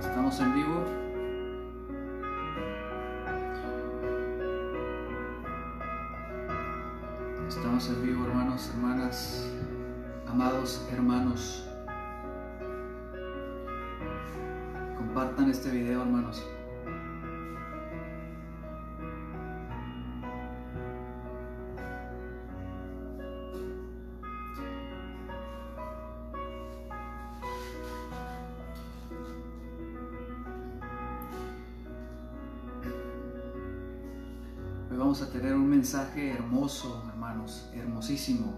Estamos en vivo. Estamos en vivo, hermanos, hermanas, amados hermanos. Compartan este video, hermanos. Vamos a tener un mensaje hermoso, hermanos, hermosísimo.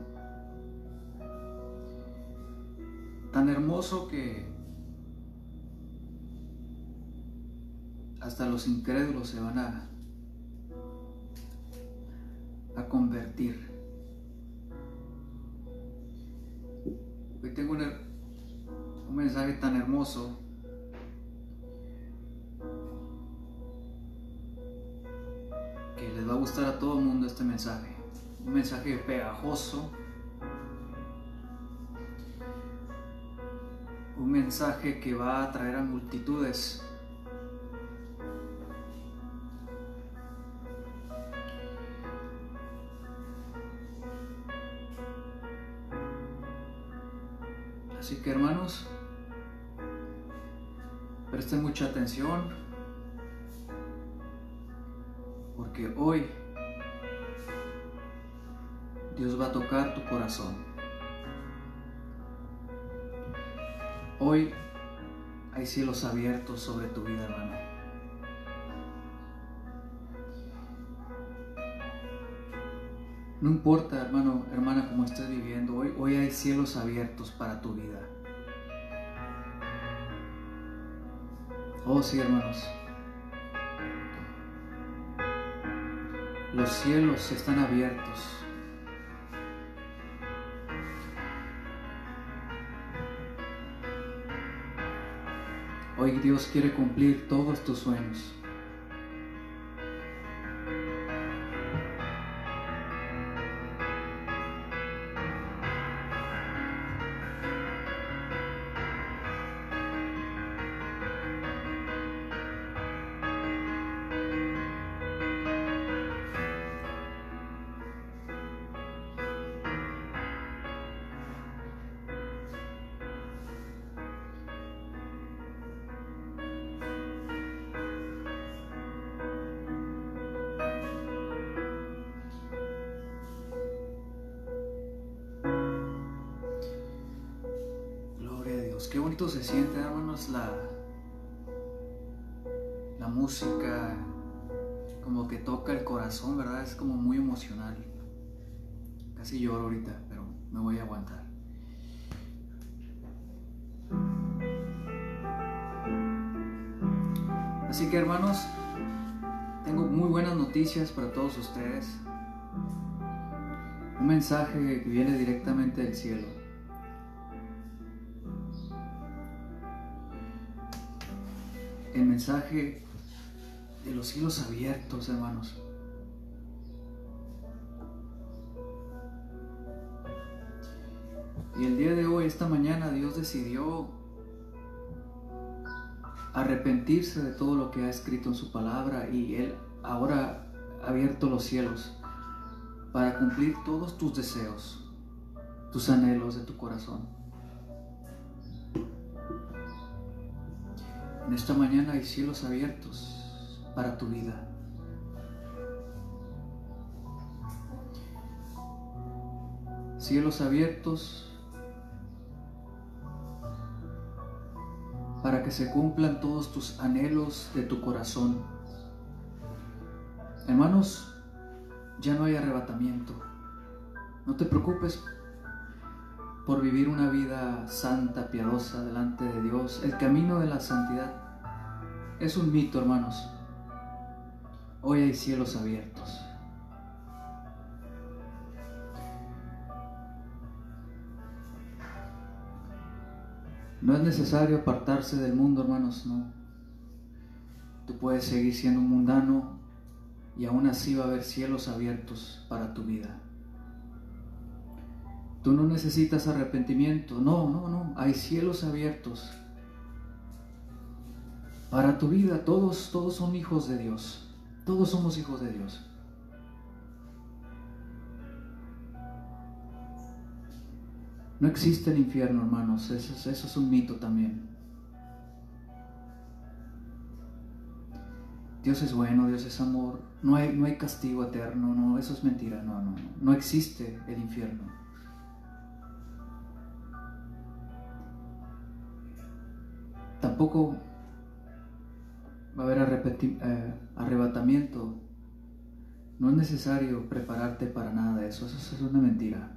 Tan hermoso que hasta los incrédulos se van a, a convertir. Este mensaje. Un mensaje pegajoso. Un mensaje que va a atraer a multitudes. Así que hermanos, presten mucha atención porque hoy Dios va a tocar tu corazón. Hoy hay cielos abiertos sobre tu vida, hermano. No importa, hermano, hermana, cómo estés viviendo, hoy, hoy hay cielos abiertos para tu vida. Oh, sí, hermanos. Los cielos están abiertos. Hoy Dios quiere cumplir todos tus sueños. Ustedes. Un mensaje que viene directamente del cielo. el mensaje de los cielos abiertos, hermanos. Y el día de hoy, esta mañana, Dios decidió arrepentirse de todo lo que ha escrito en su palabra y Él ahora abierto los cielos para cumplir todos tus deseos, tus anhelos de tu corazón. En esta mañana hay cielos abiertos para tu vida. Cielos abiertos para que se cumplan todos tus anhelos de tu corazón. Hermanos, ya no hay arrebatamiento. No te preocupes por vivir una vida santa, piadosa delante de Dios. El camino de la santidad es un mito, hermanos. Hoy hay cielos abiertos. No es necesario apartarse del mundo, hermanos, no. Tú puedes seguir siendo un mundano y aún así va a haber cielos abiertos para tu vida. Tú no necesitas arrepentimiento. No, no, no. Hay cielos abiertos. Para tu vida todos, todos son hijos de Dios. Todos somos hijos de Dios. No existe el infierno, hermanos. Eso, eso es un mito también. Dios es bueno, Dios es amor. No hay, no hay castigo eterno, no, eso es mentira. No, no, no. No existe el infierno. Tampoco va a haber eh, arrebatamiento. No es necesario prepararte para nada de eso. Eso es una mentira.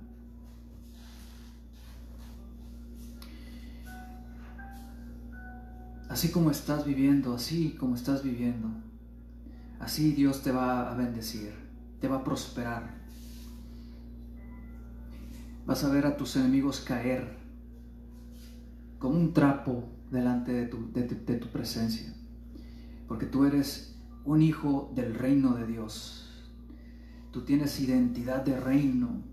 Así como estás viviendo, así como estás viviendo, así Dios te va a bendecir, te va a prosperar. Vas a ver a tus enemigos caer como un trapo delante de tu, de, tu presencia, porque tú eres un hijo del reino de Dios. Tú tienes identidad de reino.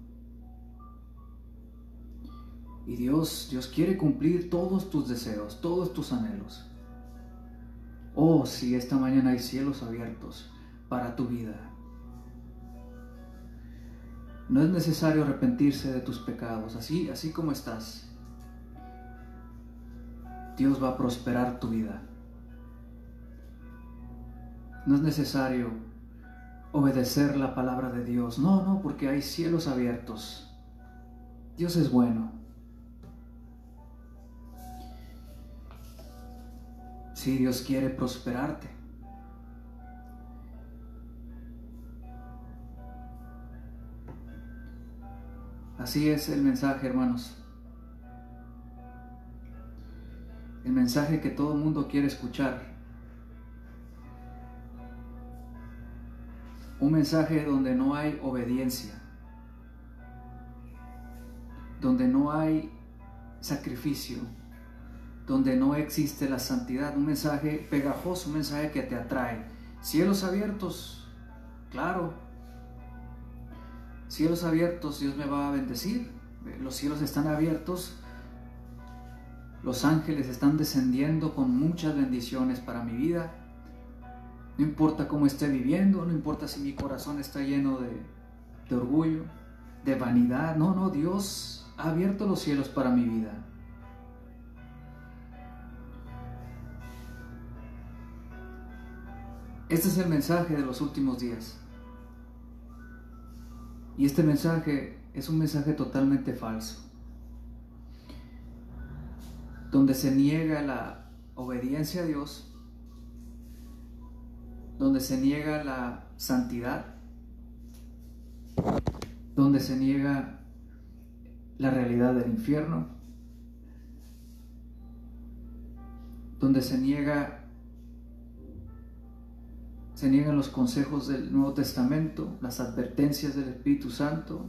Y Dios, Dios quiere cumplir todos tus deseos, todos tus anhelos. Oh, si esta mañana hay cielos abiertos para tu vida. No es necesario arrepentirse de tus pecados, así, así como estás. Dios va a prosperar tu vida. No es necesario obedecer la palabra de Dios. No, no, porque hay cielos abiertos. Dios es bueno. Si Dios quiere prosperarte. Así es el mensaje, hermanos. El mensaje que todo el mundo quiere escuchar. Un mensaje donde no hay obediencia, donde no hay sacrificio, donde no existe la santidad, un mensaje pegajoso, un mensaje que te atrae. Cielos abiertos, claro. Cielos abiertos, Dios me va a bendecir. Los cielos están abiertos. Los ángeles están descendiendo con muchas bendiciones para mi vida. No importa cómo esté viviendo, no importa si mi corazón está lleno de, de orgullo, de vanidad. No, no, Dios ha abierto los cielos para mi vida. Este es el mensaje de los últimos días. Y este mensaje es un mensaje totalmente falso, donde se niega la obediencia a Dios, donde se niega la santidad, donde se niega la realidad del infierno, donde se niega se niegan los consejos del Nuevo Testamento, las advertencias del Espíritu Santo,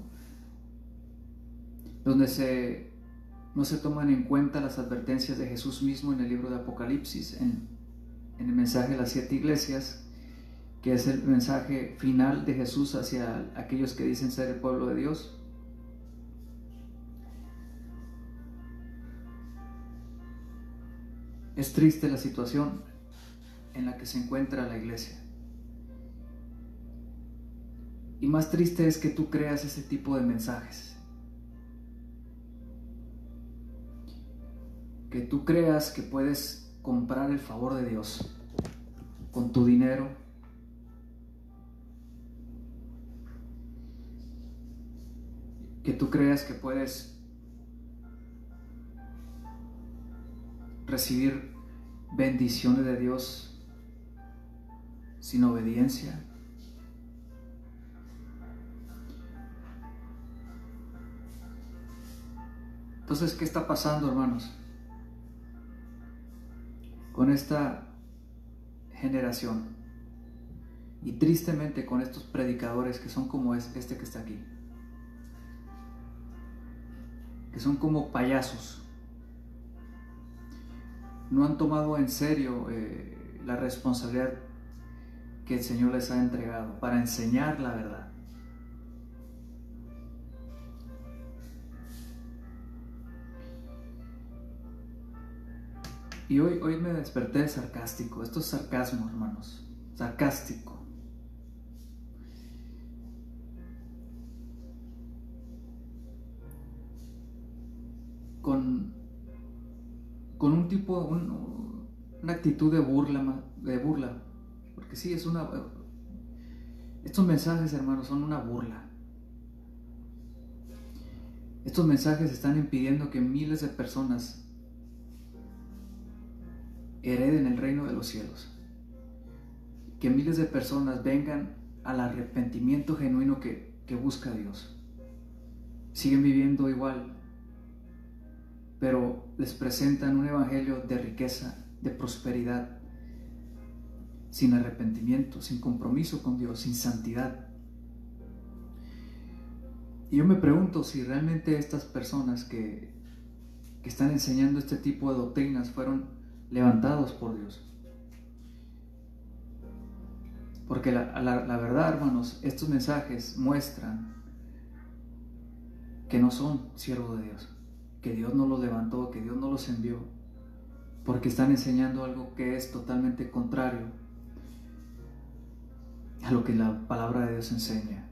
donde no se toman en cuenta las advertencias de Jesús mismo en el libro de Apocalipsis, en el mensaje de las siete iglesias, que es el mensaje final de Jesús hacia aquellos que dicen ser el pueblo de Dios. Es triste la situación en la que se encuentra la iglesia. Y más triste es que tú creas ese tipo de mensajes. Que tú creas que puedes comprar el favor de Dios con tu dinero. Que tú creas que puedes recibir bendiciones de Dios sin obediencia. Entonces, ¿qué está pasando, hermanos? Con esta generación y tristemente con estos predicadores que son como este que está aquí, que son como payasos, no han tomado en serio eh, la responsabilidad que el Señor les ha entregado para enseñar la verdad. Y hoy, hoy me desperté sarcástico. Esto es sarcasmo, hermanos. Sarcástico. Con, con un tipo, una actitud de burla, de burla. Porque sí, es una... Estos mensajes, hermanos, son una burla. Estos mensajes están impidiendo que miles de personas hereden el reino de los cielos. Que miles de personas vengan al arrepentimiento genuino que, que busca Dios. Siguen viviendo igual, pero les presentan un evangelio de riqueza, de prosperidad, sin arrepentimiento, sin compromiso con Dios, sin santidad. Y yo me pregunto si realmente estas personas que, que están enseñando este tipo de doctrinas fueron levantados por Dios. Porque la, verdad, hermanos, estos mensajes muestran que no son siervos de Dios, que Dios no los levantó, que Dios no los envió, porque están enseñando algo que es totalmente contrario a lo que la palabra de Dios enseña.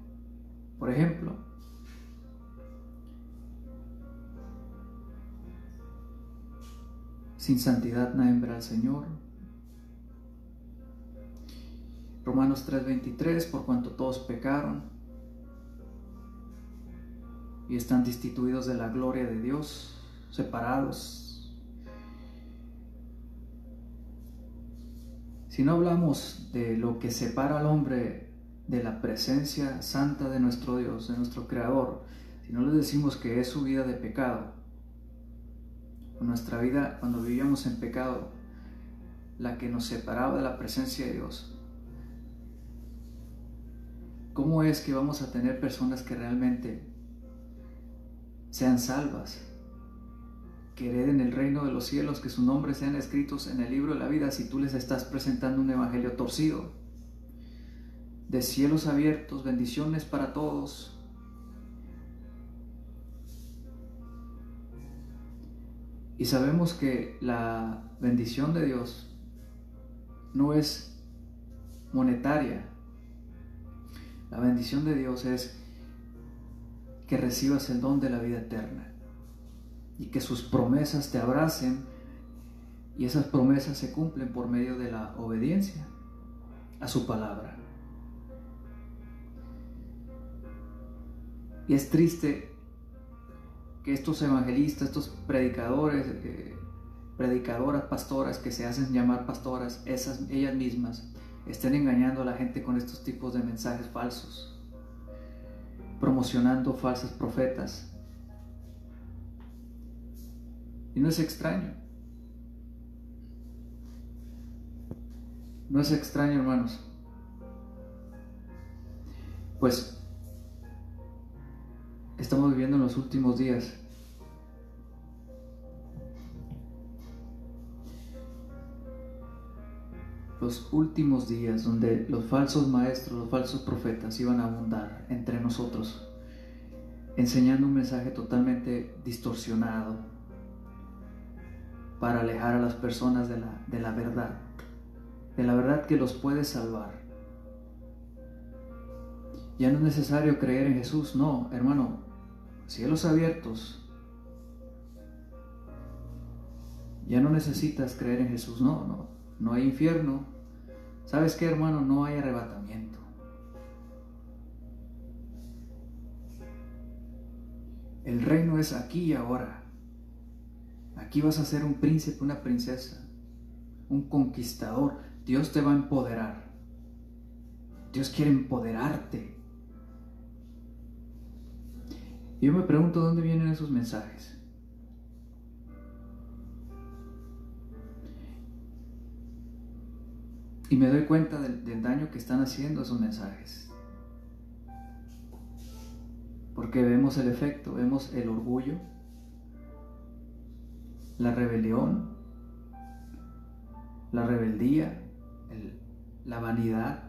Por ejemplo, sin santidad nadie verá al Señor. Romanos 3:23, por cuanto todos pecaron y están destituidos de la gloria de Dios, separados Si no hablamos de lo que separa al hombre de la presencia santa de nuestro Dios, de nuestro Creador, si no le decimos que es su vida de pecado, nuestra vida cuando vivíamos en pecado, la que nos separaba de la presencia de Dios, ¿cómo es que vamos a tener personas que realmente sean salvas? que hereden el reino de los cielos, que sus nombres sean escritos en el libro de la vida si tú les estás presentando un evangelio torcido. De cielos abiertos, bendiciones para todos. Y sabemos que la bendición de Dios no es monetaria. La bendición de Dios es que recibas el don de la vida eterna y que sus promesas te abracen y esas promesas se cumplen por medio de la obediencia a su palabra. Y es triste estos evangelistas, estos predicadores, eh, predicadoras, pastoras que se hacen llamar pastoras, esas, ellas mismas, estén engañando a la gente con estos tipos de mensajes falsos, promocionando falsos profetas, y no es extraño. No es extraño, hermanos. Pues estamos viviendo en los últimos días. Los últimos días donde los falsos maestros, los falsos profetas iban a abundar entre nosotros, enseñando un mensaje totalmente distorsionado, para alejar a las personas de la, de la verdad, de la verdad que los puede salvar. Ya no es necesario creer en Jesús, no, hermano, cielos abiertos. Ya no necesitas creer en Jesús, no, no, no hay infierno. ¿Sabes qué, hermano? No hay arrebatamiento. El reino es aquí y ahora. Aquí vas a ser un príncipe, una princesa, un conquistador. Dios te va a empoderar. Dios quiere empoderarte. Yo me pregunto dónde vienen esos mensajes. Y me doy cuenta del, daño que están haciendo esos mensajes. Porque vemos el efecto, vemos el orgullo, la rebelión, la rebeldía, la vanidad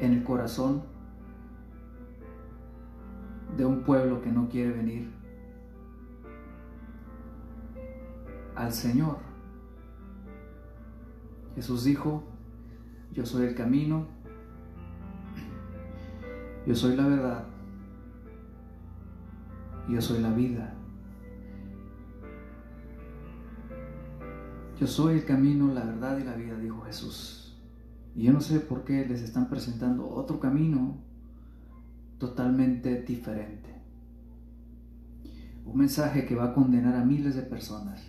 en el corazón de un pueblo que no quiere venir al Señor. Jesús dijo, yo soy el camino, yo soy la verdad, yo soy la vida. Yo soy el camino, la verdad y la vida, dijo Jesús. Y yo no sé por qué les están presentando otro camino totalmente diferente. Un mensaje que va a condenar a miles de personas.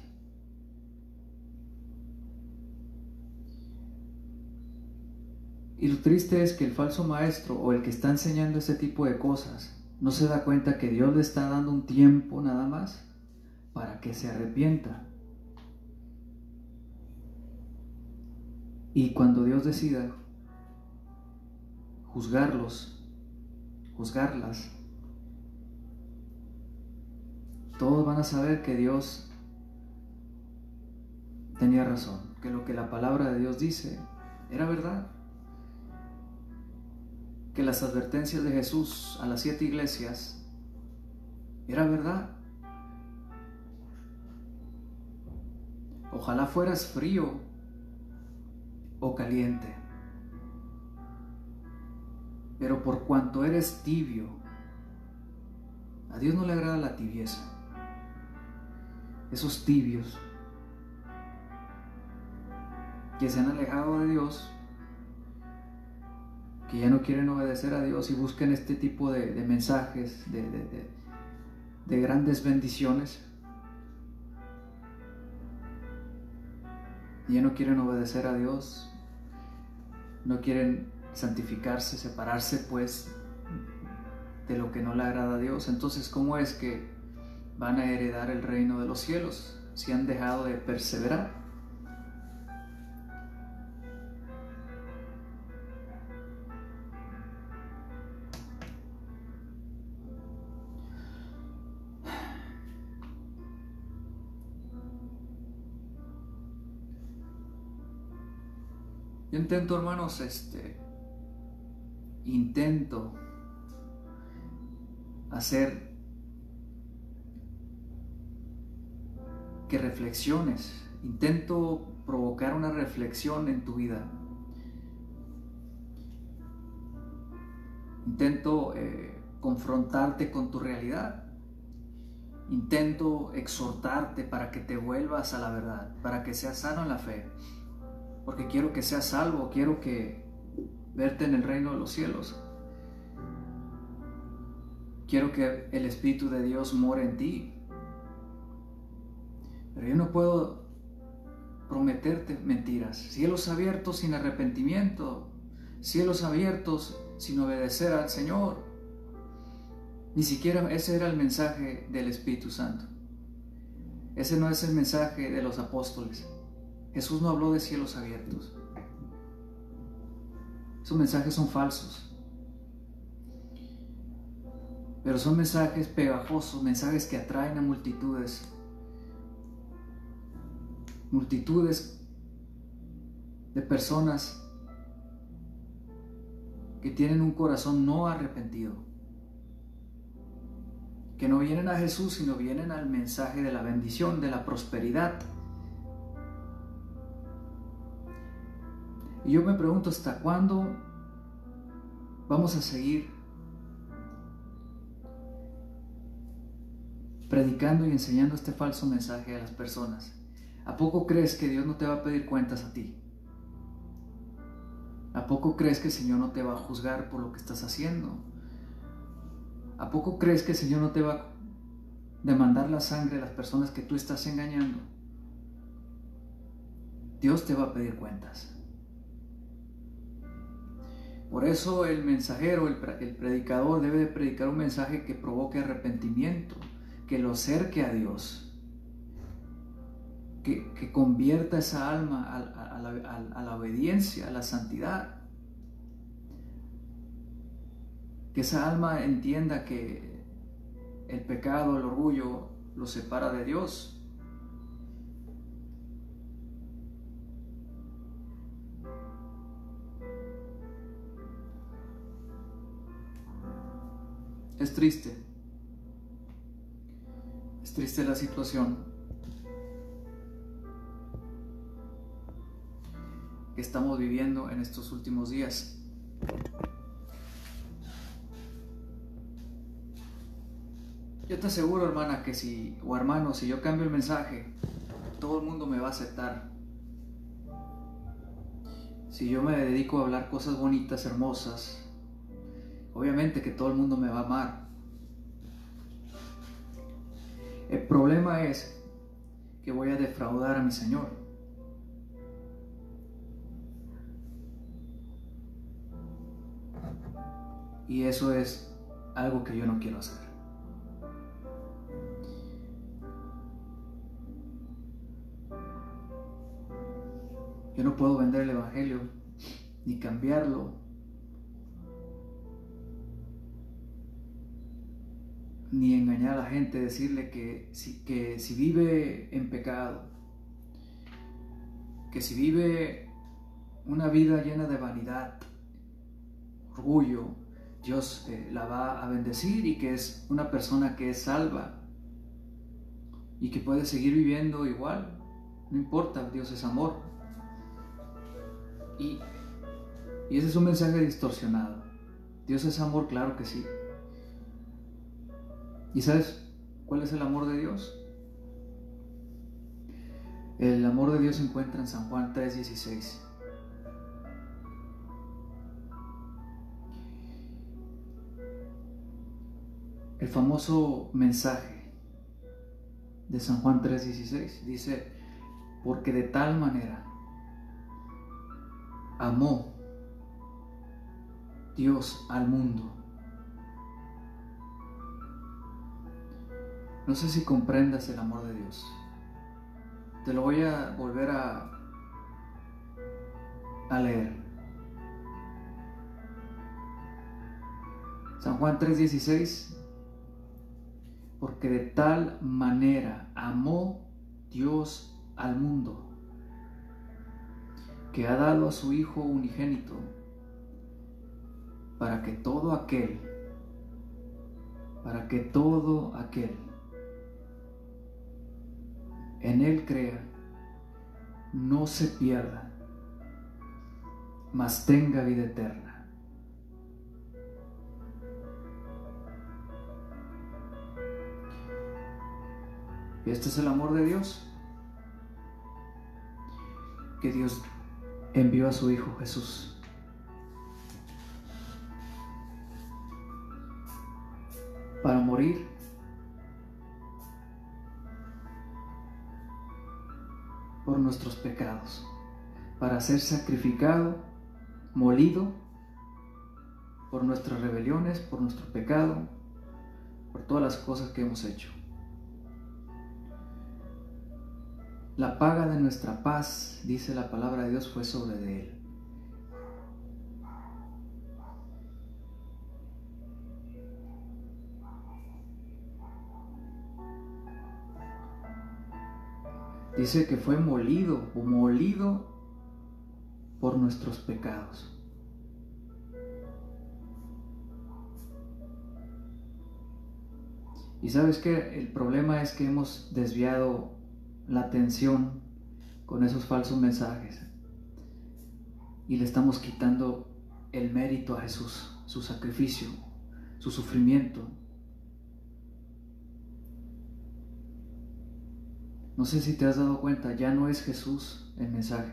Y lo triste es que el falso maestro o el que está enseñando ese tipo de cosas no se da cuenta que Dios le está dando un tiempo nada más para que se arrepienta. Y cuando Dios decida juzgarlos, juzgarlas, todos van a saber que Dios tenía razón, que lo que la palabra de Dios dice era verdad, que las advertencias de Jesús a las siete iglesias era verdad. Ojalá fueras frío o caliente. Pero por cuanto eres tibio, a Dios no le agrada la tibieza. Esos tibios que se han alejado de Dios, que ya no quieren obedecer a Dios y buscan este tipo de, mensajes, de, de grandes bendiciones, ya no quieren obedecer a Dios, no quieren santificarse, separarse pues de lo que no le agrada a Dios. Entonces, ¿cómo es que van a heredar el reino de los cielos si han dejado de perseverar? Yo intento, hermanos, este, intento hacer que reflexiones, intento provocar una reflexión en tu vida. Intento eh, confrontarte con tu realidad. Intento exhortarte para que te vuelvas a la verdad, para que seas sano en la fe porque quiero que seas salvo, quiero que verte en el reino de los cielos. Quiero que el Espíritu de Dios more en ti. Pero yo no puedo prometerte mentiras. Cielos abiertos sin arrepentimiento. Cielos abiertos sin obedecer al Señor. Ni siquiera ese era el mensaje del Espíritu Santo. Ese no es el mensaje de los apóstoles. Jesús no habló de cielos abiertos. Mensajes son falsos. Pero son mensajes pegajosos, mensajes que atraen a multitudes. Multitudes de personas que tienen un corazón no arrepentido. Que no vienen a Jesús, sino vienen al mensaje de la bendición, de la prosperidad Y yo me pregunto hasta cuándo vamos a seguir predicando y enseñando este falso mensaje a las personas. ¿A poco crees que Dios no te va a pedir cuentas a ti? ¿A poco crees que el Señor no te va a juzgar por lo que estás haciendo? ¿A poco crees que el Señor no te va a demandar la sangre de las personas que tú estás engañando? Dios te va a pedir cuentas. Por eso el mensajero, el, predicador debe de predicar un mensaje que provoque arrepentimiento, que lo acerque a Dios, que, convierta esa alma a, la, obediencia, a la santidad. Que esa alma entienda que el pecado, el orgullo, lo separa de Dios Es triste. Es triste la situación que estamos viviendo en estos últimos días. Yo te aseguro, hermana, que si, o hermano, si yo cambio el mensaje, todo el mundo me va a aceptar. Si yo me dedico a hablar cosas bonitas, hermosas, obviamente que todo el mundo me va a amar. El problema es que voy a defraudar a mi Señor. Y eso es algo que yo no quiero hacer. Yo no puedo vender el Evangelio ni cambiarlo. Ni engañar a la gente, decirle que si, que si vive en pecado, que si vive una vida llena de vanidad, orgullo, Dios eh, la va a bendecir y que es una persona que es salva y que puede seguir viviendo igual. No importa, Dios es amor. Y, y ese es un mensaje distorsionado. Dios es amor, claro que sí. ¿Y sabes cuál es el amor de Dios? El amor de Dios se encuentra en San Juan 3:16. El famoso mensaje de San Juan 3:16 dice, porque de tal manera amó Dios al mundo. No sé si comprendas el amor de Dios. Te lo voy a volver a, leer. San Juan 3:16 porque de tal manera amó Dios al mundo, que ha dado a su Hijo unigénito, para que todo aquel, para que todo aquel en Él crea, no se pierda, mas tenga vida eterna. Y este es el amor de Dios. Que Dios envió a su Hijo Jesús. Para morir por nuestros pecados. Para ser sacrificado, molido por nuestras rebeliones, por nuestro pecado, por todas las cosas que hemos hecho. La paga de nuestra paz, dice la palabra de Dios, fue sobre de él. Dice que fue molido o molido por nuestros pecados. Y sabes que el problema es que hemos desviado la atención con esos falsos mensajes y le estamos quitando el mérito a Jesús, su sacrificio, su sufrimiento. No sé si te has dado cuenta, ya no es Jesús el mensaje,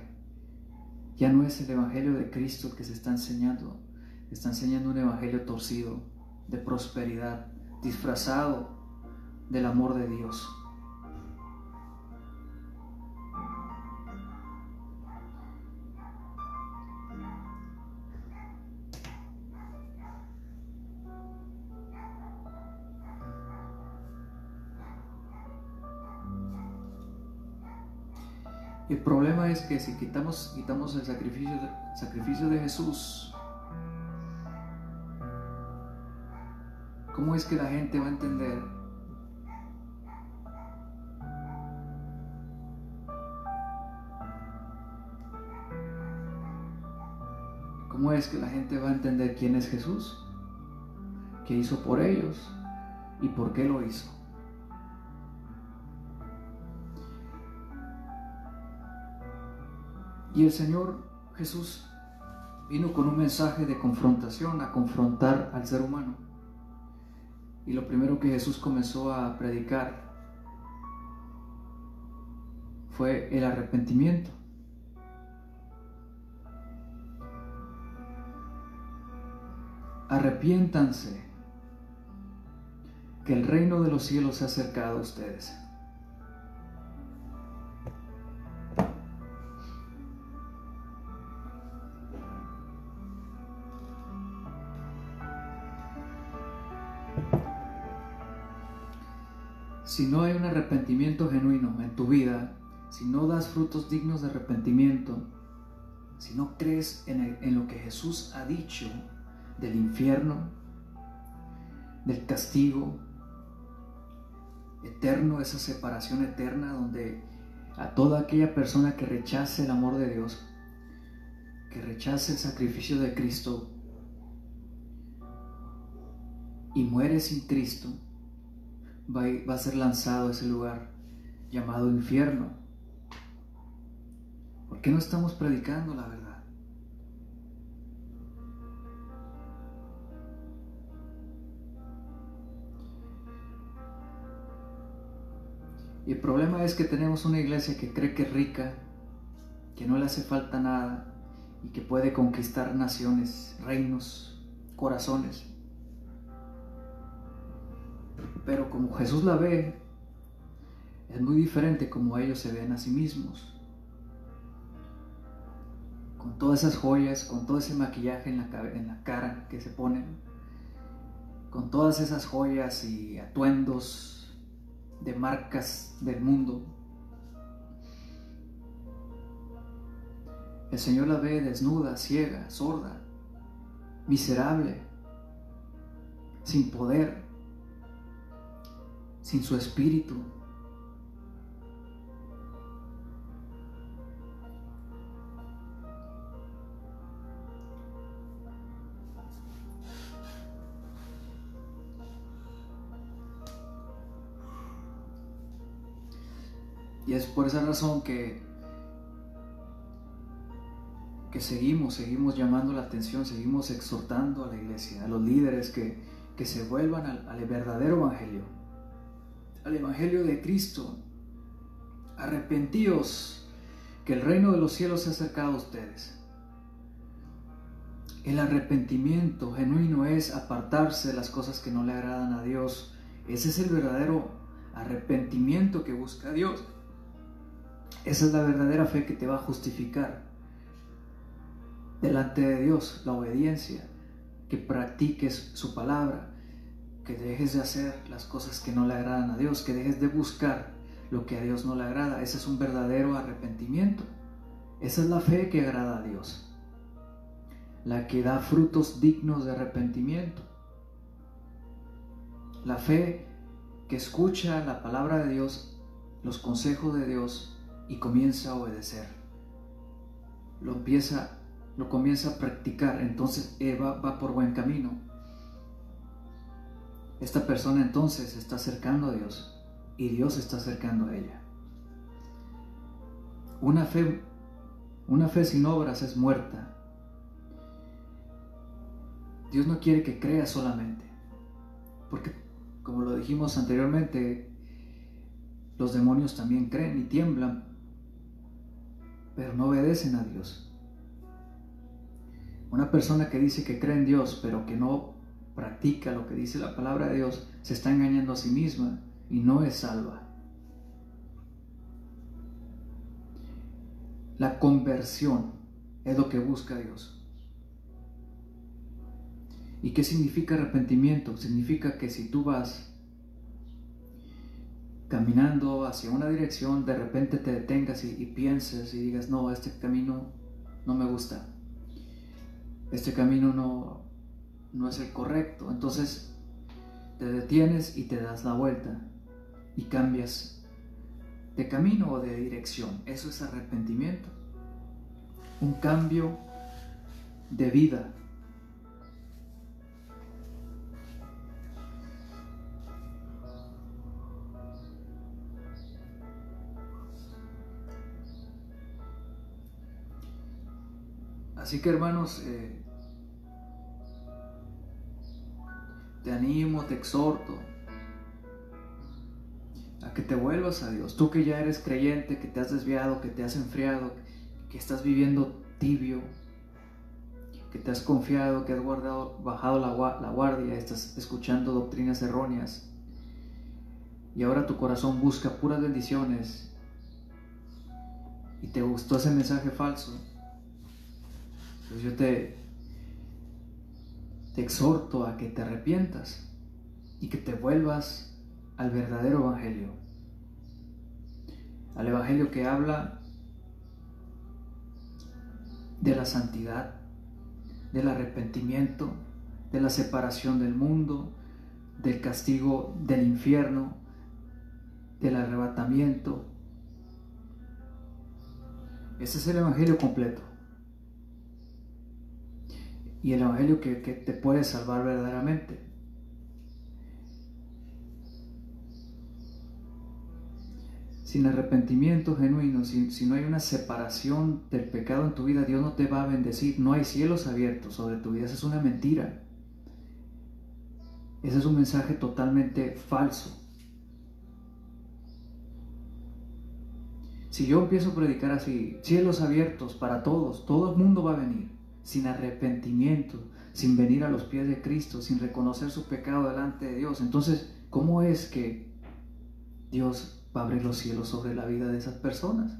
ya no es el Evangelio de Cristo que se está enseñando, está enseñando un Evangelio torcido, de prosperidad, disfrazado del amor de Dios. Problema es que si quitamos, quitamos el sacrificio, sacrificio de Jesús, ¿cómo es que la gente va a entender ¿Cómo es que la gente va a entender quién es Jesús? ¿Qué hizo por ellos? ¿Y por qué lo hizo? Y el Señor Jesús vino con un mensaje de confrontación, a confrontar al ser humano. Y lo primero que Jesús comenzó a predicar fue el arrepentimiento. Arrepiéntanse, que el reino de los cielos se ha acercado a ustedes. No hay un arrepentimiento genuino en tu vida, si no das frutos dignos de arrepentimiento, si no crees en, lo que Jesús ha dicho del infierno, del castigo eterno, esa separación eterna donde a toda aquella persona que rechace el amor de Dios, que rechace el sacrificio de Cristo y muere sin Cristo, va a ser lanzado a ese lugar llamado infierno. ¿Por qué no estamos predicando la verdad? Y el problema es que tenemos una iglesia que cree que es rica, que no le hace falta nada y que puede conquistar naciones, reinos, corazones. Pero como Jesús la ve, es muy diferente como ellos se ven a sí mismos. Con todas esas joyas, con todo ese maquillaje en la, en la cara que se ponen, con todas esas joyas y atuendos de marcas del mundo. El Señor la ve desnuda, ciega, sorda, miserable, sin poder, sin su espíritu. Y es por esa razón que, que seguimos, seguimos llamando la atención, seguimos exhortando a la iglesia, a los líderes que, se vuelvan al verdadero evangelio al Evangelio de Cristo. Arrepentíos, que el reino de los cielos se ha acercado a ustedes. El arrepentimiento genuino es apartarse de las cosas que no le agradan a Dios. Ese es el verdadero arrepentimiento que busca Dios. Esa es la verdadera fe que te va a justificar delante de Dios, la obediencia, que practiques su palabra, que dejes de hacer las cosas que no le agradan a Dios, que dejes de buscar lo que a Dios no le agrada. Ese es un verdadero arrepentimiento. Esa es la fe que agrada a Dios, la que da frutos dignos de arrepentimiento. La fe que escucha la palabra de Dios, los consejos de Dios y comienza a obedecer. Lo empieza, lo comienza a practicar, entonces Eva va por buen camino esta persona entonces está acercando a Dios y Dios está acercando a ella. Una fe, una fe sin obras es muerta. Dios no quiere que crea solamente, porque como lo dijimos anteriormente, los demonios también creen y tiemblan, pero no obedecen a Dios. Una persona que dice que cree en Dios, pero que no practica lo que dice la palabra de Dios, se está engañando a sí misma y no es salva. La conversión es lo que busca Dios. ¿Y qué significa arrepentimiento? Significa que si tú vas caminando hacia una dirección, de repente te detengas y, pienses y digas, no, este camino no me gusta. Este camino no, no es el correcto. Entonces te detienes y te das la vuelta y cambias de camino o de dirección. Eso es arrepentimiento. Un cambio de vida. Así que hermanos, eh, te animo, te exhorto a que te vuelvas a Dios. Tú que ya eres creyente, que te has desviado, que te has enfriado, que estás viviendo tibio, que te has confiado, que has guardado, bajado la, la guardia, estás escuchando doctrinas erróneas y ahora tu corazón busca puras bendiciones y te gustó ese mensaje falso. Pues yo te, te exhorto a que te arrepientas y que te vuelvas al verdadero evangelio. Al evangelio que habla de la santidad, del arrepentimiento, de la separación del mundo, del castigo del infierno, del arrebatamiento. Ese es el Evangelio completo. Y el Evangelio que, te puede salvar verdaderamente. sin arrepentimiento genuino, si, si, no hay una separación del pecado en tu vida, Dios no te va a bendecir. No hay cielos abiertos sobre tu vida. Esa es una mentira. Ese es un mensaje totalmente falso. Si yo empiezo a predicar así, cielos abiertos para todos, todo el mundo va a venir, sin arrepentimiento, sin venir a los pies de Cristo, sin reconocer su pecado delante de Dios. Entonces, ¿cómo es que Dios va a abrir los cielos sobre la vida de esas personas.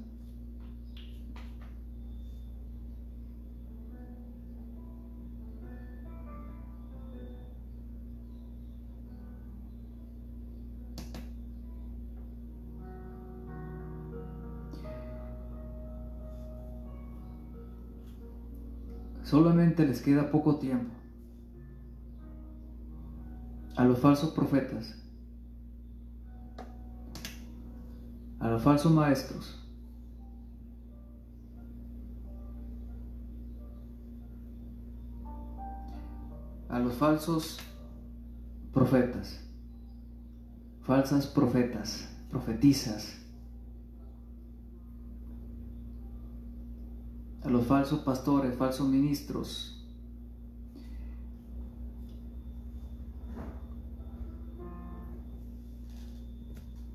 Solamente les queda poco tiempo. A los falsos profetas. A los falsos maestros. A los falsos profetas, falsas profetas, profetizas, los falsos pastores, falsos ministros,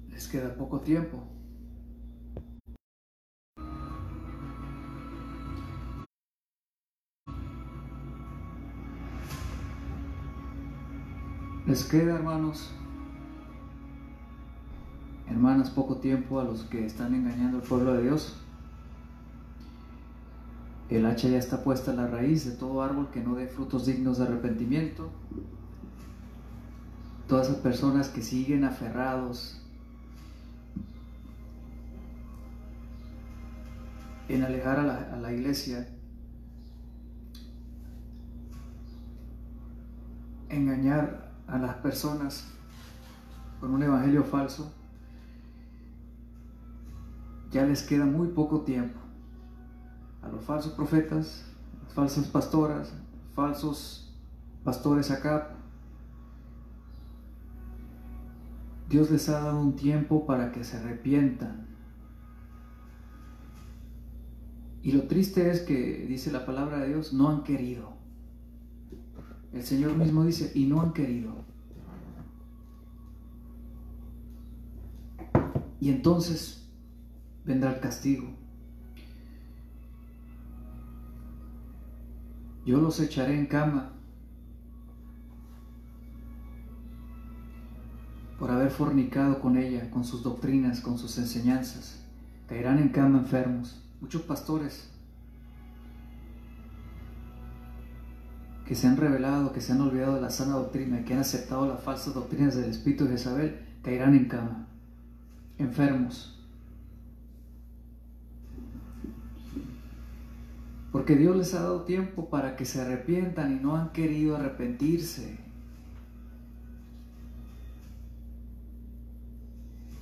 les queda poco tiempo. Les queda, hermanos, hermanas, poco tiempo a los que están engañando al pueblo de Dios. El hacha ya está puesta en la raíz de todo árbol que no dé frutos dignos de arrepentimiento. Todas esas personas que siguen aferrados en alejar a la, a la iglesia, engañar a las personas con un evangelio falso, ya les queda muy poco tiempo. A los falsos profetas, falsas pastoras, falsos pastores acá, Dios les ha dado un tiempo para que se arrepientan. Y lo triste es que, dice la palabra de Dios, no han querido. El Señor mismo dice, y no han querido. Y entonces vendrá el castigo. Yo los echaré en cama por haber fornicado con ella, con sus doctrinas, con sus enseñanzas. Caerán en cama enfermos. Muchos pastores que se han revelado, que se han olvidado de la sana doctrina que han aceptado las falsas doctrinas del espíritu de Jezabel, caerán en cama, enfermos. Porque Dios les ha dado tiempo para que se arrepientan y no han querido arrepentirse.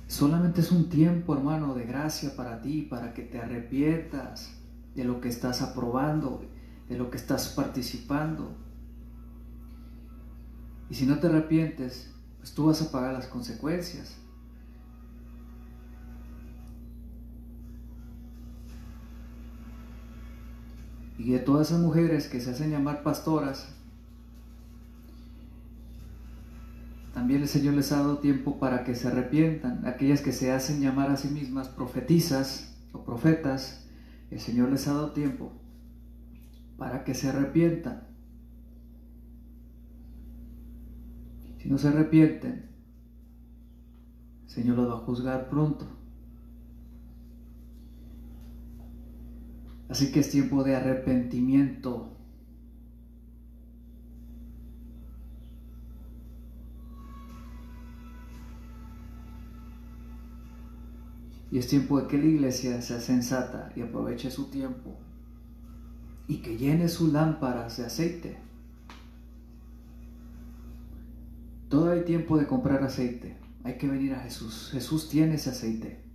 Solamente es un tiempo, hermano, de gracia para ti, para que te arrepientas de lo que estás aprobando, de lo que estás participando. Y si no te arrepientes, pues tú vas a pagar las consecuencias. Y de todas esas mujeres que se hacen llamar pastoras, también el Señor les ha dado tiempo para que se arrepientan. Aquellas que se hacen llamar a sí mismas profetizas o profetas, el Señor les ha dado tiempo para que se arrepientan. Si no se arrepienten, el Señor los va a juzgar pronto. Así que es tiempo de arrepentimiento. Y es tiempo de que la iglesia sea sensata y aproveche su tiempo y que llene sus lámparas de aceite. Todo hay tiempo de comprar aceite. Hay que venir a Jesús. Jesús tiene ese aceite.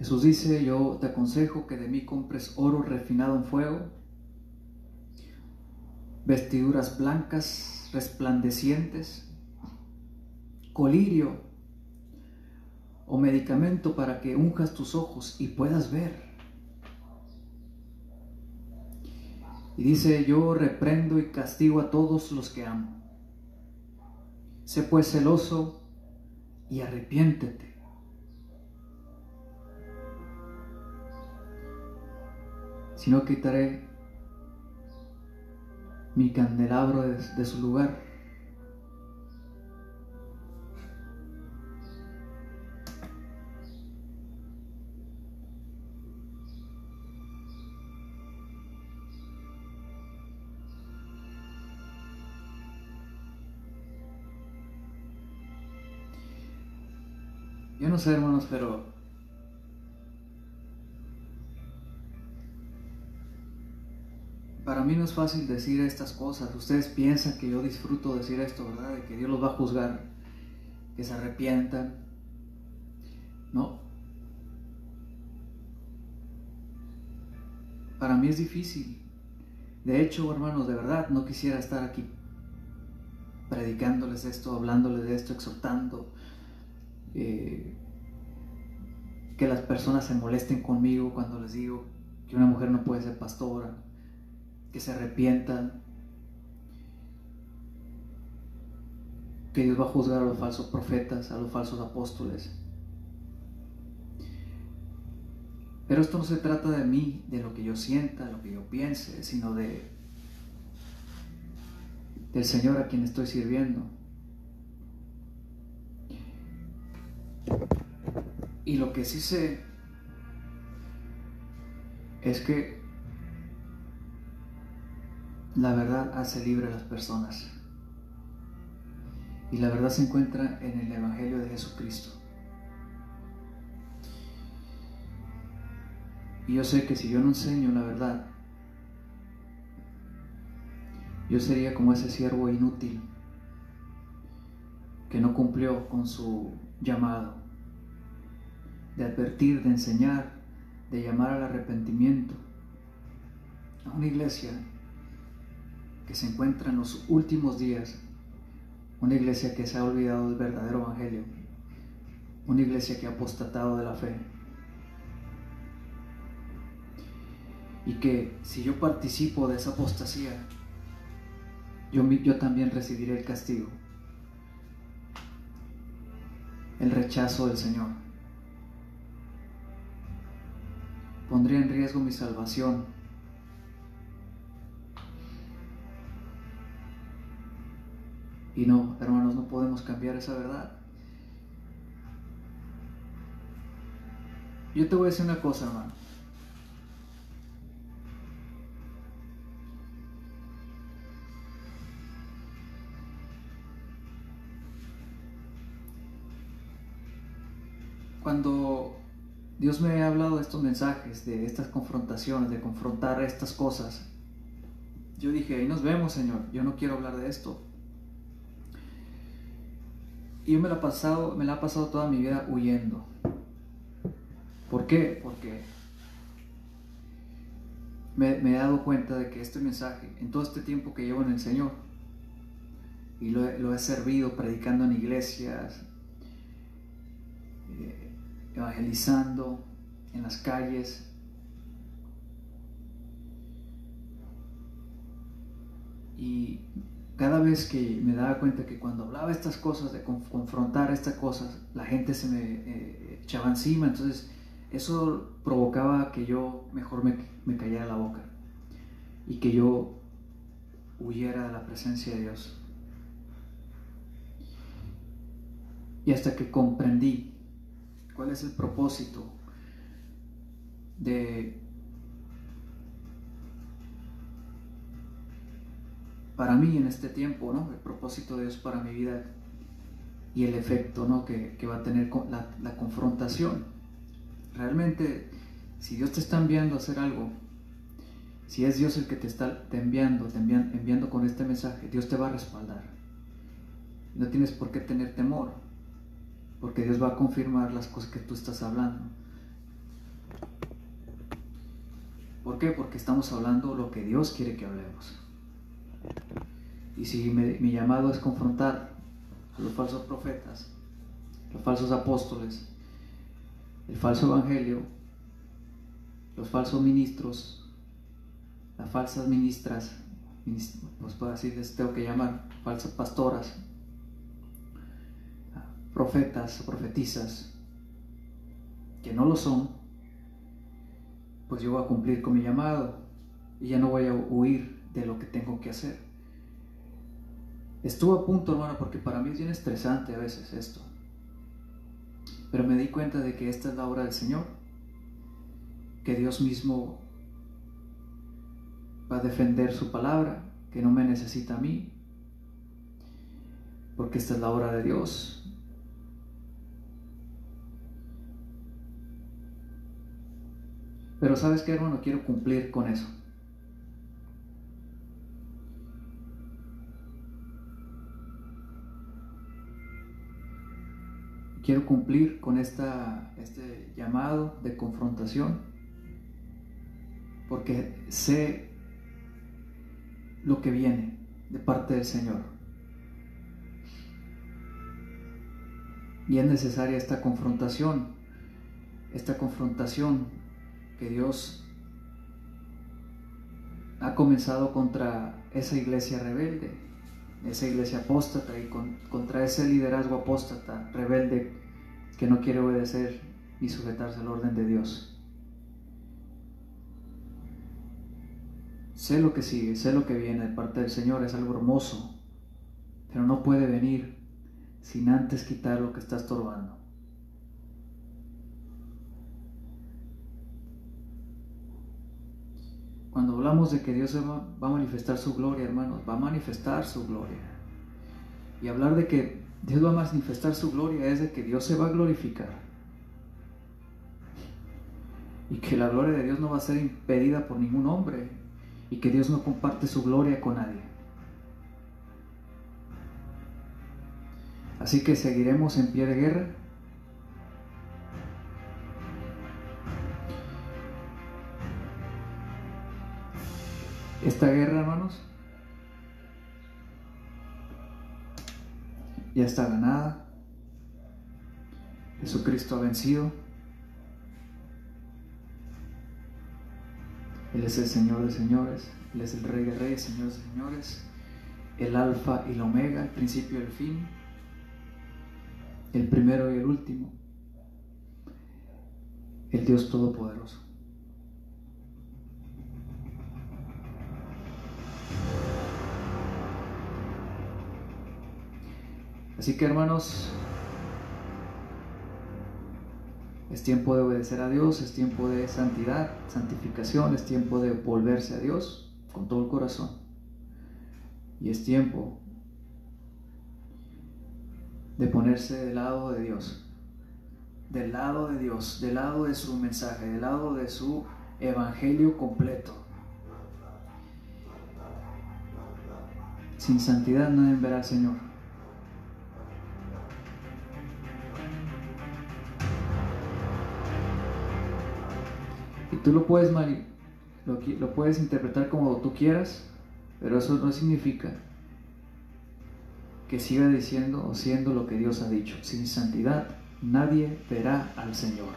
Jesús dice, yo te aconsejo que de mí compres oro refinado en fuego, vestiduras blancas, resplandecientes, colirio o medicamento para que unjas tus ojos y puedas ver. Y dice, yo reprendo y castigo a todos los que amo. Sé pues celoso y arrepiéntete. Si no quitaré mi candelabro de, su lugar. Yo no sé, hermanos, pero para mí no es fácil decir estas cosas. Ustedes piensan que yo disfruto decir esto, ¿verdad? De que Dios los va a juzgar, que se arrepientan. No. Para mí es difícil. De hecho, hermanos, de verdad no quisiera estar aquí predicándoles esto, hablándoles de esto, exhortando. Eh, que las personas se molesten conmigo cuando les digo que una mujer no puede ser pastora que se arrepientan, que Dios va a juzgar a los falsos profetas, a los falsos apóstoles. Pero esto no se trata de mí, de lo que yo sienta, de lo que yo piense, sino de del Señor a quien estoy sirviendo. Y lo que sí sé es que la verdad hace libre a las personas. Y la verdad se encuentra en el Evangelio de Jesucristo. Y yo sé que si yo no enseño la verdad, yo sería como ese siervo inútil que no cumplió con su llamado de advertir, de enseñar, de llamar al arrepentimiento a una iglesia que se encuentra en los últimos días, una iglesia que se ha olvidado del verdadero evangelio, una iglesia que ha apostatado de la fe. Y que si yo participo de esa apostasía, yo, yo también recibiré el castigo, el rechazo del Señor. Pondría en riesgo mi salvación Y no, hermanos, no podemos cambiar esa verdad. Yo te voy a decir una cosa, hermano. Cuando Dios me ha hablado de estos mensajes, de estas confrontaciones, de confrontar estas cosas, yo dije, ahí nos vemos, Señor, yo no quiero hablar de esto. Y yo me la, he pasado, me la he pasado toda mi vida huyendo. ¿Por qué? Porque me, he dado cuenta de que este mensaje, en todo este tiempo que llevo en el Señor, y lo, he servido predicando en iglesias, eh, evangelizando en las calles, y cada vez que me daba cuenta que cuando hablaba estas cosas, de confrontar estas cosas, la gente se me eh, echaba encima, entonces eso provocaba que yo mejor me, me callara la boca y que yo huyera de la presencia de Dios. Y hasta que comprendí cuál es el propósito de para mí en este tiempo, ¿no? El propósito de Dios para mi vida y el efecto ¿no? que, va a tener la, confrontación. Realmente, si Dios te está enviando a hacer algo, si es Dios el que te está enviando, te enviando, enviando con este mensaje, Dios te va a respaldar. No tienes por qué tener temor, porque Dios va a confirmar las cosas que tú estás hablando. ¿Por qué? Porque estamos hablando lo que Dios quiere que hablemos. Y si mi llamado es confrontar a los falsos profetas, los falsos apóstoles, el falso evangelio, los falsos ministros, las falsas ministras, pues puedo les tengo que llamar falsas pastoras, profetas o profetizas, que no lo son, pues yo voy a cumplir con mi llamado y ya no voy a huir de lo que tengo que hacer. Estuvo a punto, hermano, porque para mí es bien estresante a veces esto. Pero me di cuenta de que esta es la obra del Señor, que Dios mismo va a defender su palabra, que no me necesita a mí, porque esta es la obra de Dios. Pero sabes qué, hermano, quiero cumplir con eso. Quiero cumplir con este llamado de confrontación porque sé lo que viene de parte del Señor. Y es necesaria esta confrontación, esta confrontación que Dios ha comenzado contra esa iglesia rebelde, esa iglesia apóstata y contra ese liderazgo apóstata, rebelde, que no quiere obedecer ni sujetarse al orden de Dios. Sé lo que sigue, sé lo que viene de parte del Señor, es algo hermoso, pero no puede venir sin antes quitar lo que está estorbando. Cuando hablamos de que Dios va, a manifestar su gloria, hermanos, va a manifestar su gloria. Y hablar de que Dios va a manifestar su gloria es de que Dios se va a glorificar. Y que la gloria de Dios no va a ser impedida por ningún hombre. Y que Dios no comparte su gloria con nadie. Así que seguiremos en pie de guerra Esta guerra, hermanos, ya está ganada. Jesucristo ha vencido. Él es el Señor de señores, Él es el Rey de reyes, Señor de señores, el Alfa y el Omega, el principio y el fin, el primero y el último, el Dios Todopoderoso. Así que hermanos, es tiempo de obedecer a Dios, es tiempo de santidad, santificación, es tiempo de volverse a Dios con todo el corazón. Y es tiempo de ponerse del lado de Dios, del lado de Dios, del lado de su mensaje, del lado de su evangelio completo. Sin santidad nadie verá al Señor. Tú lo puedes, lo, lo puedes interpretar como tú quieras, pero eso no significa que siga diciendo o siendo lo que Dios ha dicho. Sin santidad nadie verá al Señor.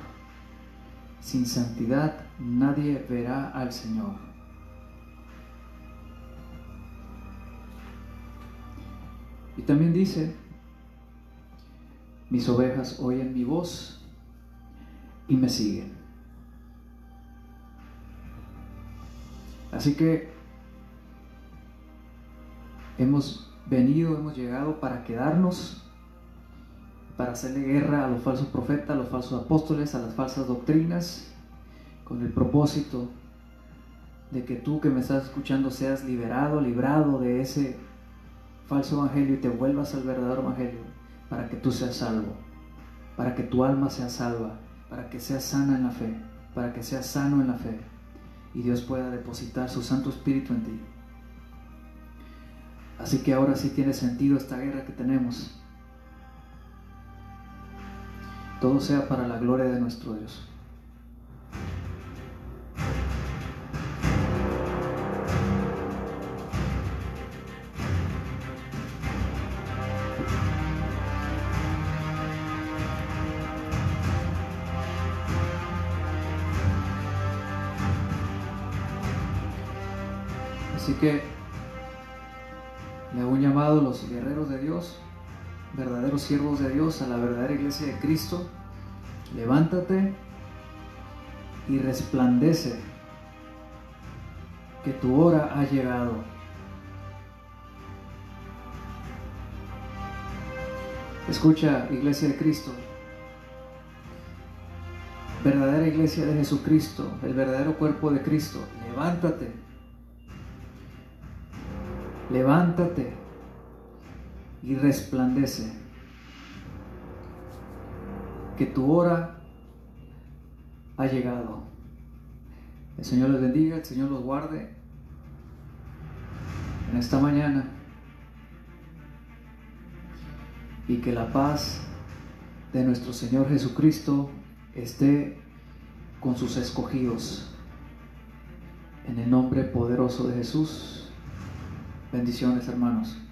Sin santidad nadie verá al Señor. Y también dice, mis ovejas oyen mi voz y me siguen. Así que hemos venido, hemos llegado para quedarnos, para hacerle guerra a los falsos profetas, a los falsos apóstoles, a las falsas doctrinas, con el propósito de que tú que me estás escuchando seas liberado, librado de ese falso evangelio y te vuelvas al verdadero evangelio para que tú seas salvo, para que tu alma sea salva, para que seas sana en la fe, para que seas sano en la fe y Dios pueda depositar su Santo Espíritu en ti. Así que ahora sí tiene sentido esta guerra que tenemos. Todo sea para la gloria de nuestro Dios. Siervos de Dios, a la verdadera iglesia de Cristo. Levántate y resplandece que tu hora ha llegado. Escucha, iglesia de Cristo, verdadera iglesia de Jesucristo, el verdadero cuerpo de Cristo, levántate levántate y resplandece, que tu hora ha llegado. El Señor les bendiga, el Señor los guarde en esta mañana y que la paz de nuestro Señor Jesucristo esté con sus escogidos. En el nombre poderoso de Jesús. Bendiciones, hermanos.